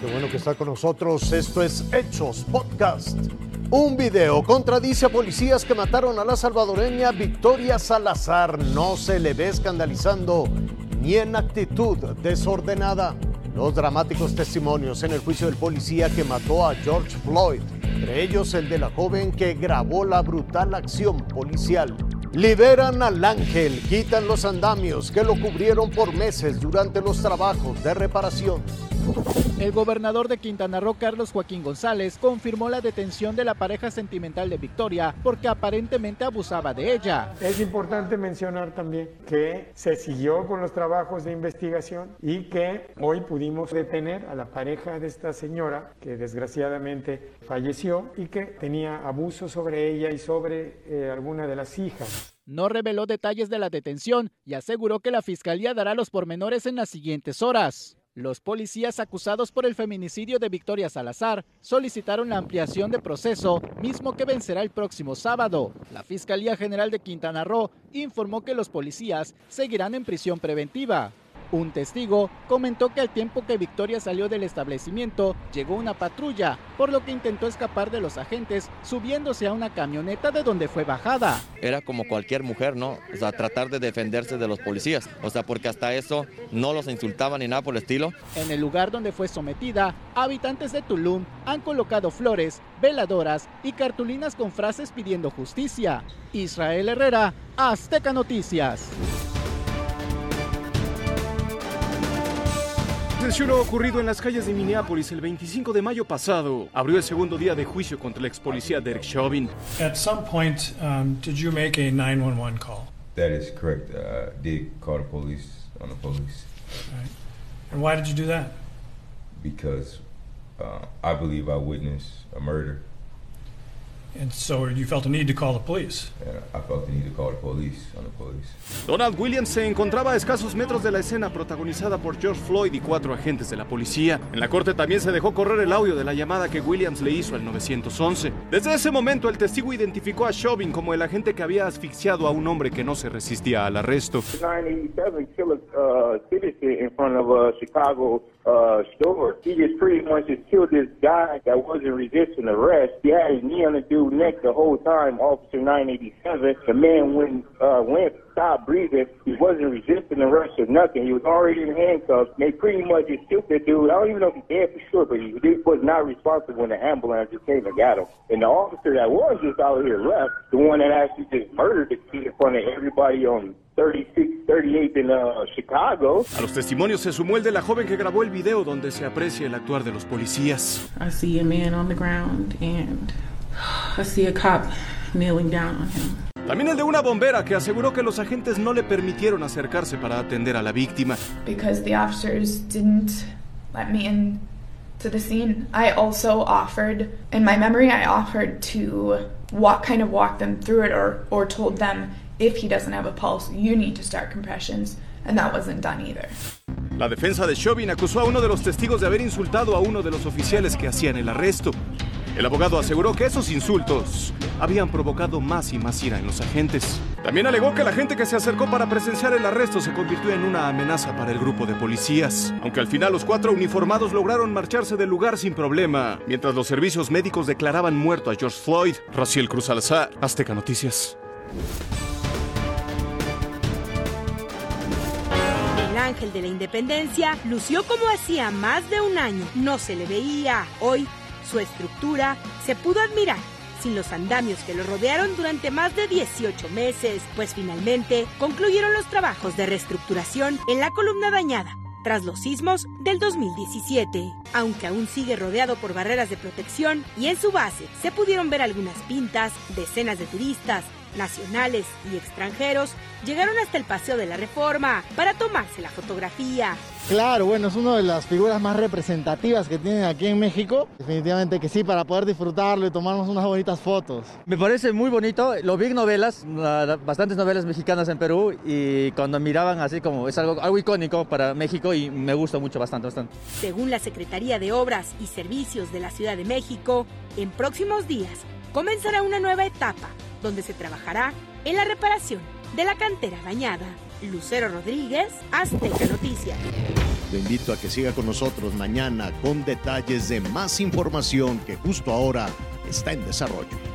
que está con nosotros. Esto es Hechos Podcast. Un video contradice a policías que mataron a la salvadoreña Victoria Salazar. No se le ve escandalizando ni en actitud desordenada. Los dramáticos testimonios en el juicio del policía que mató a George Floyd, entre ellos el de la joven que grabó la brutal acción policial. Liberan al ángel, quitan los andamios que lo cubrieron por meses durante los trabajos de reparación. El gobernador de Quintana Roo, Carlos Joaquín González, confirmó la detención de la pareja sentimental de Victoria porque aparentemente abusaba de ella. Es importante mencionar también que se siguió con los trabajos de investigación y que hoy pudimos detener a la pareja de esta señora que desgraciadamente falleció y que tenía abuso sobre ella y sobre eh, alguna de las hijas. No reveló detalles de la detención y aseguró que la fiscalía dará los pormenores en las siguientes horas. Los policías acusados por el feminicidio de Victoria Salazar solicitaron la ampliación de proceso, mismo que vencerá el próximo sábado. La Fiscalía General de Quintana Roo informó que los policías seguirán en prisión preventiva. Un testigo comentó que al tiempo que Victoria salió del establecimiento, llegó una patrulla, por lo que intentó escapar de los agentes subiéndose a una camioneta de donde fue bajada. Era como cualquier mujer, ¿no? O sea, tratar de defenderse de los policías. O sea, porque hasta eso no los insultaban ni nada por el estilo. En el lugar donde fue sometida, habitantes de Tulum han colocado flores, veladoras y cartulinas con frases pidiendo justicia. Israel Herrera, Azteca Noticias. Atención lo ocurrido en las calles de Minneapolis el 25 de mayo pasado. Abrió el segundo día de juicio contra el ex policía Derek Chauvin. At some point, um, did you make a 911 call? That is correct. Uh, did call the police on the police. Right. And why did you do that? Because uh, I believe I witnessed a murder. And so you felt a need to call the police. I felt the need to call the police on the police. Donald Williams se encontraba a escasos metros de la escena protagonizada por George Floyd y cuatro agentes de la policía. En la corte también se dejó correr el audio de la llamada que Williams le hizo al 911. Desde ese momento el testigo identificó a Chauvin como el agente que había asfixiado a un hombre que no se resistía al arresto. 987 killed a citizen in front of a Chicago uh, store. He just pretty much just killed this guy that wasn't resisting arrest. He had his knee on the dude's neck the whole time, Officer 987. The man went, uh, went, stopped breathing. He wasn't resisting arrest or nothing. He was already in handcuffs. They pretty much just killed the dude. I don't even know if he's dead for sure, but he was not responsible when the ambulance just came and got him. And the officer that was just out here left, the one that actually just murdered the kid in front of everybody on 36, 38 in uh, Chicago. A los testimonios se sumó el de la joven que grabó el video donde se aprecia el actuar de los policías. I see a man on the ground and I see a cop kneeling down on him. También el de una bombera que aseguró que los agentes no le permitieron acercarse para atender a la víctima. Because the officers didn't let me in to the scene. I also offered, in my memory, I offered to walk, kind of walk them through it or, or told them if he doesn't have a pulse, you need to start compressions. And that wasn't done either. La defensa de Chauvin acusó a uno de los testigos de haber insultado a uno de los oficiales que hacían el arresto. El abogado aseguró que esos insultos habían provocado más y más ira en los agentes. También alegó que la gente que se acercó para presenciar el arresto se convirtió en una amenaza para el grupo de policías. Aunque al final los cuatro uniformados lograron marcharse del lugar sin problema, mientras los servicios médicos declaraban muerto a George Floyd. Raciel Cruz Salazar, Azteca Noticias. Ángel de la independencia lució como hacía más de un año. No se le veía. Hoy, su estructura se pudo admirar sin los andamios que lo rodearon durante más de 18 meses, pues finalmente concluyeron los trabajos de reestructuración en la columna dañada tras los sismos del 2017. Aunque aún sigue rodeado por barreras de protección y en su base se pudieron ver algunas pintas, decenas de turistas, nacionales y extranjeros llegaron hasta el Paseo de la Reforma para tomarse la fotografía. Claro, bueno, es una de las figuras más representativas que tienen aquí en México. Definitivamente que sí, para poder disfrutarlo y tomarnos unas bonitas fotos. Me parece muy bonito, lo vi en novelas, bastantes novelas mexicanas en Perú y cuando miraban así como es algo, algo icónico para México y me gusta mucho, bastante, bastante. Según la Secretaría de Obras y Servicios de la Ciudad de México, en próximos días comenzará una nueva etapa donde se trabajará en la reparación de la cantera dañada. Lucero Rodríguez, Azteca Noticias. Lo invito a que siga con nosotros mañana con detalles de más información que justo ahora está en desarrollo.